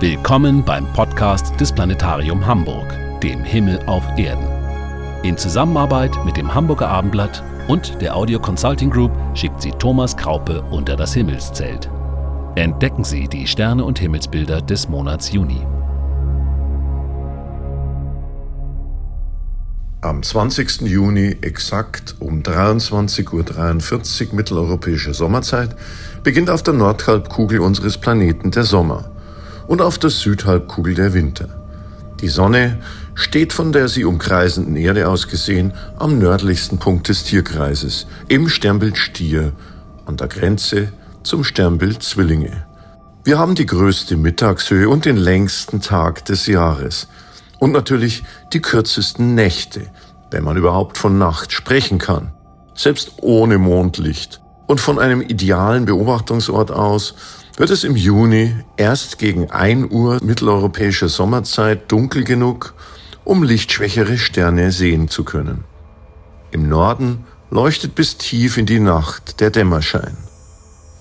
Willkommen beim Podcast des Planetarium Hamburg, dem Himmel auf Erden. In Zusammenarbeit mit dem Hamburger Abendblatt und der Audio Consulting Group schickt sie Thomas Kraupe unter das Himmelszelt. Entdecken Sie die Sterne und Himmelsbilder des Monats Juni. Am 20. Juni, exakt um 23.43 Uhr mitteleuropäische Sommerzeit, beginnt auf der Nordhalbkugel unseres Planeten der Sommer und auf der Südhalbkugel der Winter. Die Sonne steht von der sie umkreisenden Erde aus gesehen am nördlichsten Punkt des Tierkreises, im Sternbild Stier, an der Grenze zum Sternbild Zwillinge. Wir haben die größte Mittagshöhe und den längsten Tag des Jahres. Und natürlich die kürzesten Nächte, wenn man überhaupt von Nacht sprechen kann. Selbst ohne Mondlicht. Und von einem idealen Beobachtungsort aus wird es im Juni erst gegen 1 Uhr mitteleuropäischer Sommerzeit dunkel genug, um lichtschwächere Sterne sehen zu können. Im Norden leuchtet bis tief in die Nacht der Dämmerschein.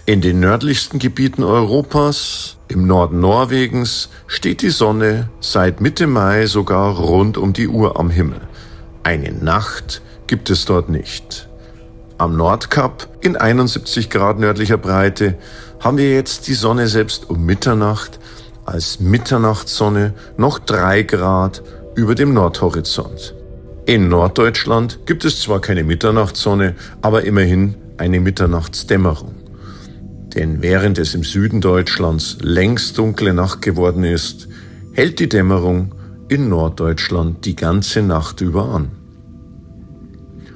In den nördlichsten Gebieten Europas, im Norden Norwegens, steht die Sonne seit Mitte Mai sogar rund um die Uhr am Himmel. Eine Nacht gibt es dort nicht. Am Nordkap in 71 Grad nördlicher Breite haben wir jetzt die Sonne selbst um Mitternacht als Mitternachtssonne noch drei Grad über dem Nordhorizont. In Norddeutschland gibt es zwar keine Mitternachtssonne, aber immerhin eine Mitternachtsdämmerung. Denn während es im Süden Deutschlands längst dunkle Nacht geworden ist, hält die Dämmerung in Norddeutschland die ganze Nacht über an.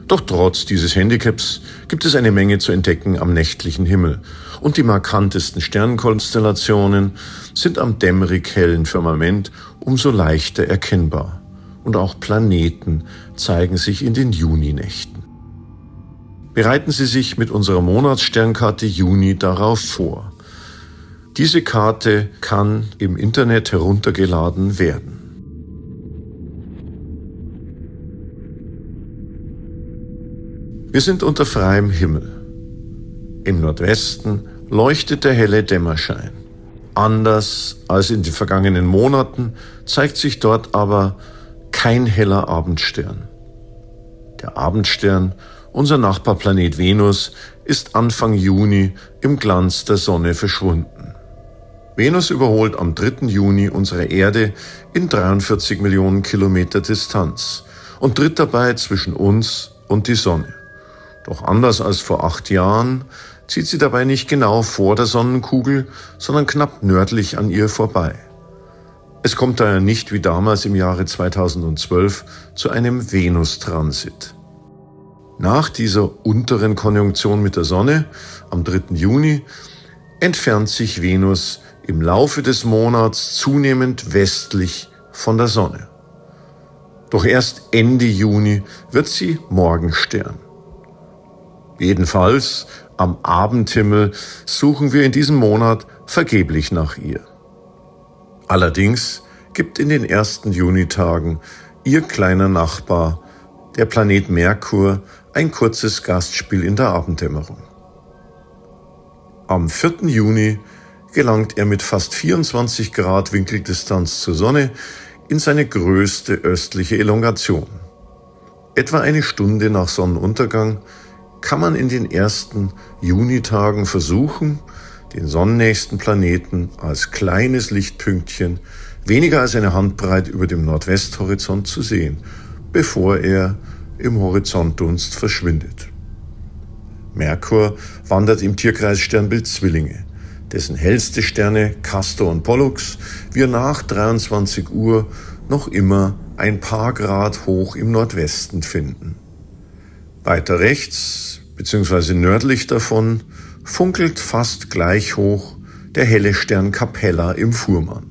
Doch trotz dieses Handicaps gibt es eine Menge zu entdecken am nächtlichen Himmel. Und die markantesten Sternkonstellationen sind am dämmerig hellen Firmament umso leichter erkennbar. Und auch Planeten zeigen sich in den Juninächten. Bereiten Sie sich mit unserer Monatssternkarte Juni darauf vor. Diese Karte kann im Internet heruntergeladen werden. Wir sind unter freiem Himmel. Im Nordwesten leuchtet der helle Dämmerschein. Anders als in den vergangenen Monaten zeigt sich dort aber kein heller Abendstern. Der Abendstern, unser Nachbarplanet Venus, ist Anfang Juni im Glanz der Sonne verschwunden. Venus überholt am 3. Juni unsere Erde in 43 Millionen Kilometer Distanz und tritt dabei zwischen uns und die Sonne. Doch anders als vor acht Jahren zieht sie dabei nicht genau vor der Sonnenkugel, sondern knapp nördlich an ihr vorbei. Es kommt daher nicht wie damals im Jahre 2012 zu einem Venustransit. Nach dieser unteren Konjunktion mit der Sonne am 3. Juni entfernt sich Venus im Laufe des Monats zunehmend westlich von der Sonne. Doch erst Ende Juni wird sie Morgenstern. Jedenfalls am Abendhimmel suchen wir in diesem Monat vergeblich nach ihr. Allerdings gibt in den ersten Junitagen ihr kleiner Nachbar, der Planet Merkur, ein kurzes Gastspiel in der Abenddämmerung. Am 4. Juni gelangt er mit fast 24 Grad Winkeldistanz zur Sonne in seine größte östliche Elongation. Etwa eine Stunde nach Sonnenuntergang kann man in den ersten Junitagen versuchen, den sonnennächsten Planeten als kleines Lichtpünktchen weniger als eine Handbreit über dem Nordwesthorizont zu sehen, bevor er im Horizontdunst verschwindet. Merkur wandert im Tierkreis Sternbild Zwillinge, dessen hellste Sterne Castor und Pollux wir nach 23 Uhr noch immer ein paar Grad hoch im Nordwesten finden. Weiter rechts bzw. nördlich davon funkelt fast gleich hoch der helle Stern Capella im Fuhrmann.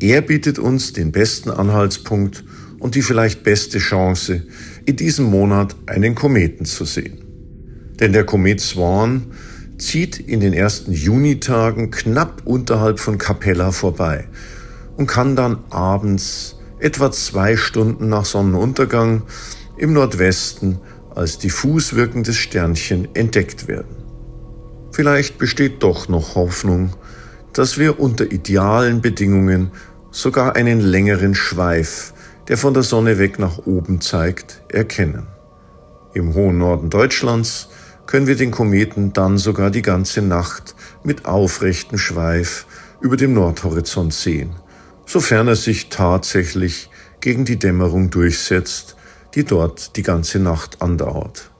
Er bietet uns den besten Anhaltspunkt und die vielleicht beste Chance, in diesem Monat einen Kometen zu sehen. Denn der Komet Swan zieht in den ersten Junitagen knapp unterhalb von Capella vorbei und kann dann abends etwa zwei Stunden nach Sonnenuntergang im Nordwesten als diffus wirkendes Sternchen entdeckt werden. Vielleicht besteht doch noch Hoffnung, dass wir unter idealen Bedingungen sogar einen längeren Schweif, der von der Sonne weg nach oben zeigt, erkennen. Im hohen Norden Deutschlands können wir den Kometen dann sogar die ganze Nacht mit aufrechtem Schweif über dem Nordhorizont sehen, sofern er sich tatsächlich gegen die Dämmerung durchsetzt, die dort die ganze Nacht andauert.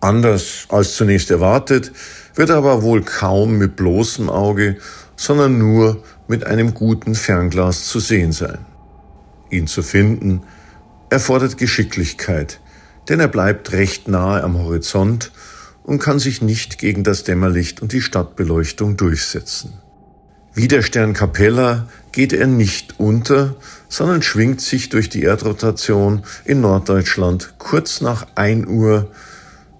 Anders als zunächst erwartet, wird er aber wohl kaum mit bloßem Auge, sondern nur mit einem guten Fernglas zu sehen sein. Ihn zu finden erfordert Geschicklichkeit, denn er bleibt recht nahe am Horizont und kann sich nicht gegen das Dämmerlicht und die Stadtbeleuchtung durchsetzen. Wie der Stern Capella geht er nicht unter, sondern schwingt sich durch die Erdrotation in Norddeutschland kurz nach 1 Uhr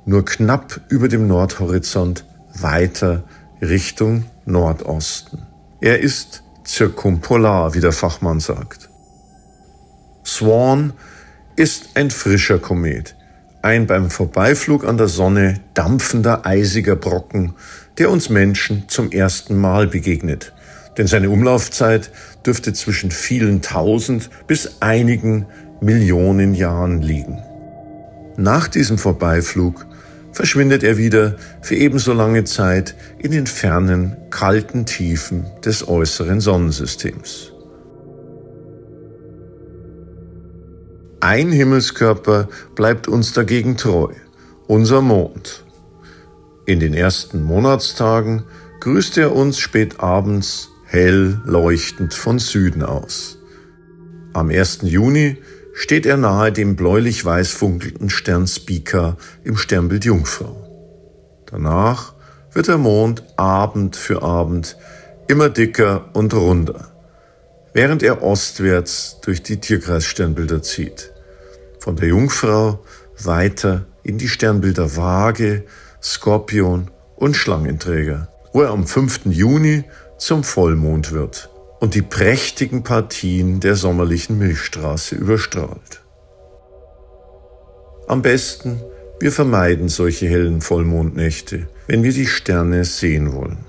nur knapp über dem Nordhorizont weiter Richtung Nordosten. Er ist zirkumpolar, wie der Fachmann sagt. Swan ist ein frischer Komet, ein beim Vorbeiflug an der Sonne dampfender eisiger Brocken, der uns Menschen zum ersten Mal begegnet. Denn seine Umlaufzeit dürfte zwischen vielen tausend bis einigen Millionen Jahren liegen. Nach diesem Vorbeiflug verschwindet er wieder für ebenso lange Zeit in den fernen, kalten Tiefen des äußeren Sonnensystems. Ein Himmelskörper bleibt uns dagegen treu, unser Mond. In den ersten Monatstagen grüßt er uns spät abends hell leuchtend von Süden aus. Am 1. Juni steht er nahe dem bläulich-weiß funkelnden Stern Spica im Sternbild Jungfrau. Danach wird der Mond Abend für Abend immer dicker und runder, während er ostwärts durch die Tierkreissternbilder zieht. Von der Jungfrau weiter in die Sternbilder Waage, Skorpion und Schlangenträger, wo er am 5. Juni zum Vollmond wird und die prächtigen Partien der sommerlichen Milchstraße überstrahlt. Am besten, wir vermeiden solche hellen Vollmondnächte, wenn wir die Sterne sehen wollen.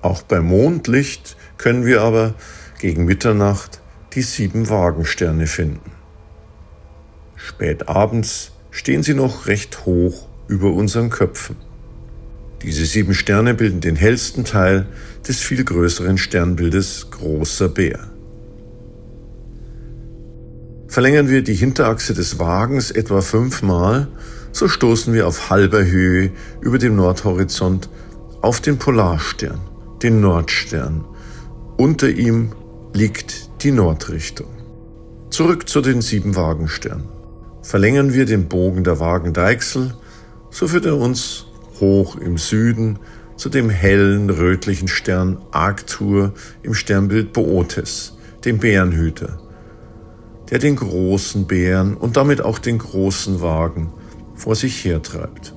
Auch bei Mondlicht können wir aber gegen Mitternacht die sieben Wagensterne finden. Spät abends stehen sie noch recht hoch über unseren Köpfen. Diese sieben Sterne bilden den hellsten Teil des viel größeren Sternbildes Großer Bär. Verlängern wir die Hinterachse des Wagens etwa fünfmal, so stoßen wir auf halber Höhe über dem Nordhorizont auf den Polarstern, den Nordstern. Unter ihm liegt die Nordrichtung. Zurück zu den sieben Wagensternen. Verlängern wir den Bogen der Wagendeichsel, so führt er uns hoch im Süden zu dem hellen rötlichen Stern Arctur im Sternbild Bootes, dem Bärenhüter, der den großen Bären und damit auch den großen Wagen vor sich hertreibt.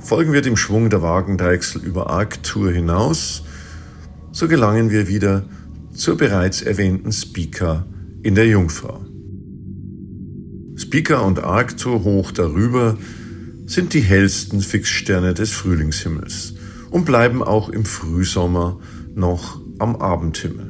Folgen wir dem Schwung der Wagendeichsel über Arctur hinaus, so gelangen wir wieder zur bereits erwähnten Speaker in der Jungfrau. Speaker und Arctur hoch darüber sind die hellsten Fixsterne des Frühlingshimmels und bleiben auch im Frühsommer noch am Abendhimmel.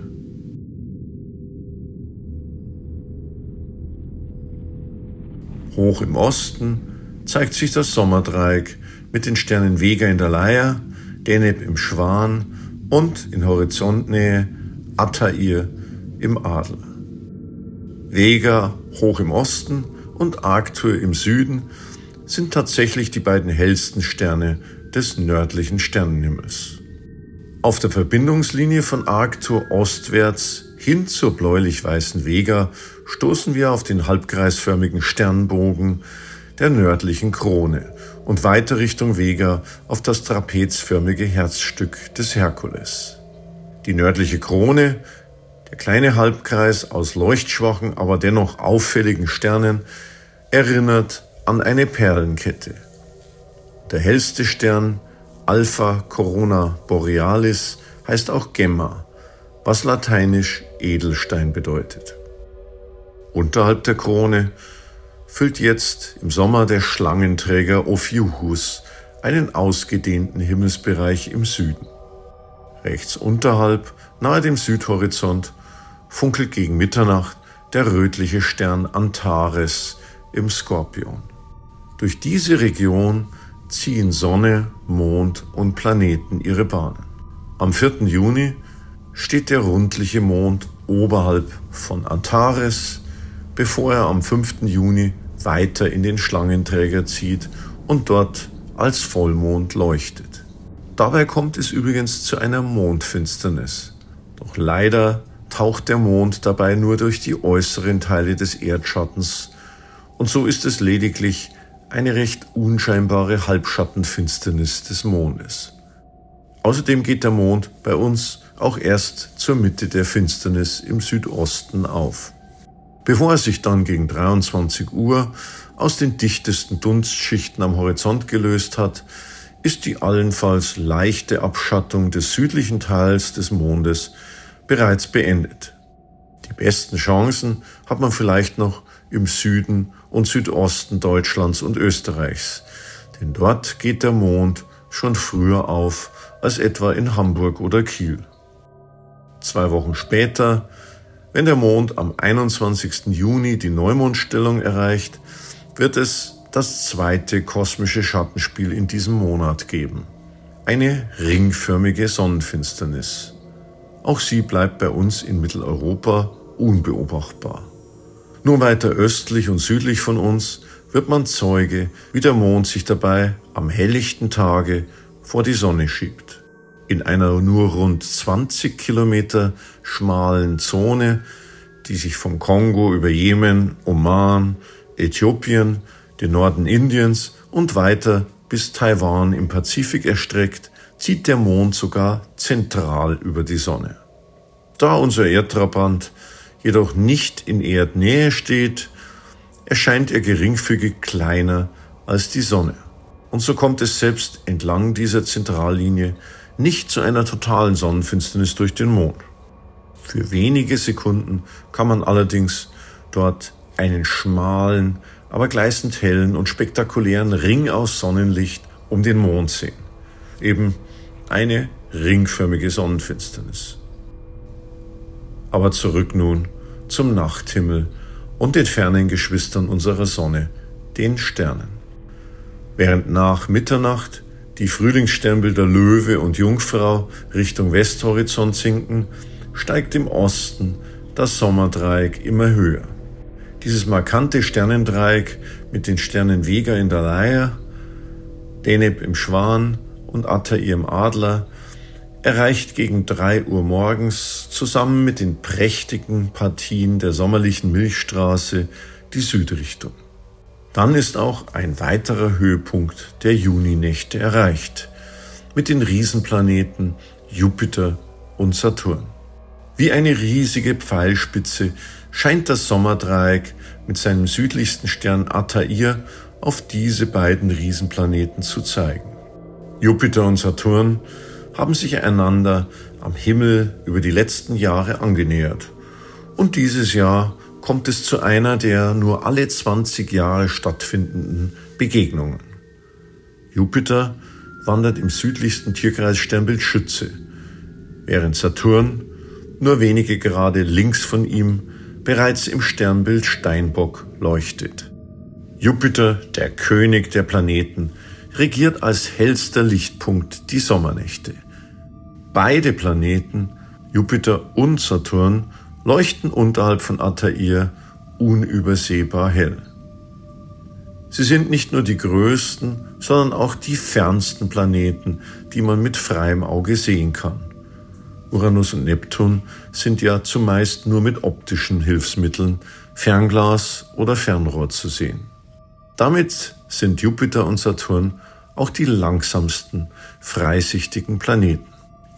Hoch im Osten zeigt sich das Sommerdreieck mit den Sternen Vega in der Leier, Deneb im Schwan und in Horizontnähe Attair im Adler. Vega hoch im Osten und Arctur im Süden sind tatsächlich die beiden hellsten Sterne des nördlichen Sternenhimmels. Auf der Verbindungslinie von Arctur ostwärts hin zur bläulich-weißen Vega stoßen wir auf den halbkreisförmigen Sternbogen der nördlichen Krone und weiter Richtung Vega auf das trapezförmige Herzstück des Herkules. Die nördliche Krone, der kleine Halbkreis aus leuchtschwachen, aber dennoch auffälligen Sternen, erinnert an eine Perlenkette. Der hellste Stern Alpha Corona Borealis heißt auch Gemma, was lateinisch Edelstein bedeutet. Unterhalb der Krone füllt jetzt im Sommer der Schlangenträger Ophiuchus einen ausgedehnten Himmelsbereich im Süden. Rechts unterhalb, nahe dem Südhorizont, funkelt gegen Mitternacht der rötliche Stern Antares im Skorpion. Durch diese Region ziehen Sonne, Mond und Planeten ihre Bahnen. Am 4. Juni steht der rundliche Mond oberhalb von Antares, bevor er am 5. Juni weiter in den Schlangenträger zieht und dort als Vollmond leuchtet. Dabei kommt es übrigens zu einer Mondfinsternis. Doch leider taucht der Mond dabei nur durch die äußeren Teile des Erdschattens und so ist es lediglich eine recht unscheinbare Halbschattenfinsternis des Mondes. Außerdem geht der Mond bei uns auch erst zur Mitte der Finsternis im Südosten auf. Bevor er sich dann gegen 23 Uhr aus den dichtesten Dunstschichten am Horizont gelöst hat, ist die allenfalls leichte Abschattung des südlichen Teils des Mondes bereits beendet. Die besten Chancen hat man vielleicht noch im Süden und Südosten Deutschlands und Österreichs, denn dort geht der Mond schon früher auf als etwa in Hamburg oder Kiel. Zwei Wochen später, wenn der Mond am 21. Juni die Neumondstellung erreicht, wird es das zweite kosmische Schattenspiel in diesem Monat geben. Eine ringförmige Sonnenfinsternis. Auch sie bleibt bei uns in Mitteleuropa unbeobachtbar. Nur weiter östlich und südlich von uns wird man Zeuge, wie der Mond sich dabei am helllichten Tage vor die Sonne schiebt. In einer nur rund 20 Kilometer schmalen Zone, die sich vom Kongo über Jemen, Oman, Äthiopien, den Norden Indiens und weiter bis Taiwan im Pazifik erstreckt, zieht der Mond sogar zentral über die Sonne. Da unser Erdtrabant jedoch nicht in Erdnähe steht, erscheint er geringfügig kleiner als die Sonne. Und so kommt es selbst entlang dieser Zentrallinie nicht zu einer totalen Sonnenfinsternis durch den Mond. Für wenige Sekunden kann man allerdings dort einen schmalen, aber gleißend hellen und spektakulären Ring aus Sonnenlicht um den Mond sehen. Eben eine ringförmige Sonnenfinsternis. Aber zurück nun zum Nachthimmel und den fernen Geschwistern unserer Sonne, den Sternen. Während nach Mitternacht die Frühlingssternbilder Löwe und Jungfrau Richtung Westhorizont sinken, steigt im Osten das Sommerdreieck immer höher. Dieses markante Sternendreieck mit den Sternen Vega in der Leier, Deneb im Schwan und Attair im Adler erreicht gegen drei Uhr morgens zusammen mit den prächtigen Partien der sommerlichen Milchstraße die Südrichtung. Dann ist auch ein weiterer Höhepunkt der Juninächte erreicht, mit den Riesenplaneten Jupiter und Saturn. Wie eine riesige Pfeilspitze scheint das Sommerdreieck mit seinem südlichsten Stern Altair auf diese beiden Riesenplaneten zu zeigen. Jupiter und Saturn haben sich einander am Himmel über die letzten Jahre angenähert. Und dieses Jahr kommt es zu einer der nur alle 20 Jahre stattfindenden Begegnungen. Jupiter wandert im südlichsten Tierkreis Sternbild Schütze, während Saturn nur wenige Grade links von ihm bereits im Sternbild Steinbock leuchtet. Jupiter, der König der Planeten, regiert als hellster Lichtpunkt die Sommernächte. Beide Planeten, Jupiter und Saturn, leuchten unterhalb von Altair unübersehbar hell. Sie sind nicht nur die größten, sondern auch die fernsten Planeten, die man mit freiem Auge sehen kann. Uranus und Neptun sind ja zumeist nur mit optischen Hilfsmitteln, Fernglas oder Fernrohr zu sehen. Damit sind Jupiter und Saturn auch die langsamsten freisichtigen Planeten.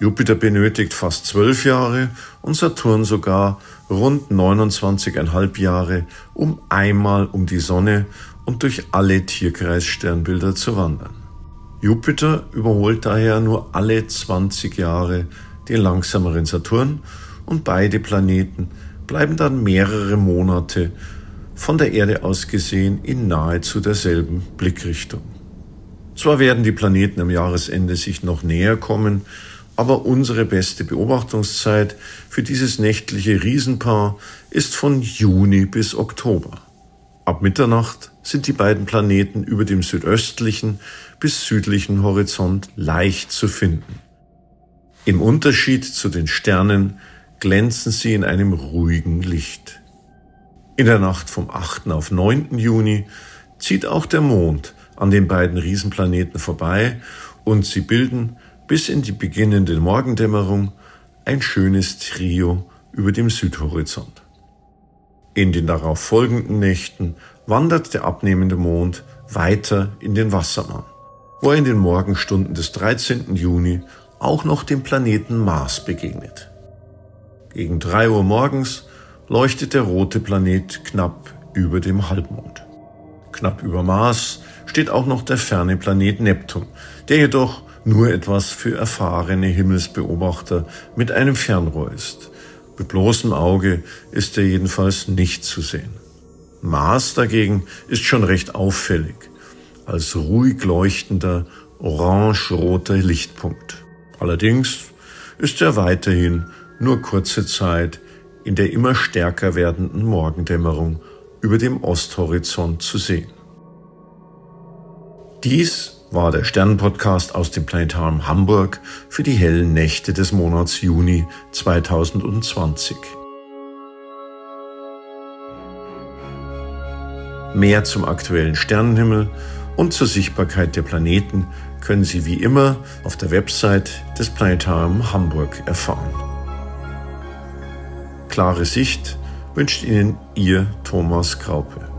Jupiter benötigt fast zwölf Jahre und Saturn sogar rund 29,5 Jahre, um einmal um die Sonne und durch alle Tierkreissternbilder zu wandern. Jupiter überholt daher nur alle 20 Jahre den langsameren Saturn und beide Planeten bleiben dann mehrere Monate von der Erde aus gesehen in nahezu derselben Blickrichtung. Zwar werden die Planeten am Jahresende sich noch näher kommen, aber unsere beste Beobachtungszeit für dieses nächtliche Riesenpaar ist von Juni bis Oktober. Ab Mitternacht sind die beiden Planeten über dem südöstlichen bis südlichen Horizont leicht zu finden. Im Unterschied zu den Sternen glänzen sie in einem ruhigen Licht. In der Nacht vom 8. auf 9. Juni zieht auch der Mond an den beiden Riesenplaneten vorbei und sie bilden bis in die beginnende Morgendämmerung ein schönes Trio über dem Südhorizont. In den darauf folgenden Nächten wandert der abnehmende Mond weiter in den Wassermann, wo er in den Morgenstunden des 13. Juni auch noch dem Planeten Mars begegnet. Gegen drei Uhr morgens leuchtet der rote Planet knapp über dem Halbmond. Knapp über Mars steht auch noch der ferne Planet Neptun, der jedoch nur etwas für erfahrene Himmelsbeobachter mit einem Fernrohr ist. Mit bloßem Auge ist er jedenfalls nicht zu sehen. Mars dagegen ist schon recht auffällig, als ruhig leuchtender orange-roter Lichtpunkt. Allerdings ist er weiterhin nur kurze Zeit in der immer stärker werdenden Morgendämmerung über dem Osthorizont zu sehen. Dies war der Sternenpodcast aus dem Planetarium Hamburg für die hellen Nächte des Monats Juni 2020. Mehr zum aktuellen Sternenhimmel und zur Sichtbarkeit der Planeten können Sie wie immer auf der Website des Planetarium Hamburg erfahren. Klare Sicht wünscht Ihnen Ihr Thomas Graupe.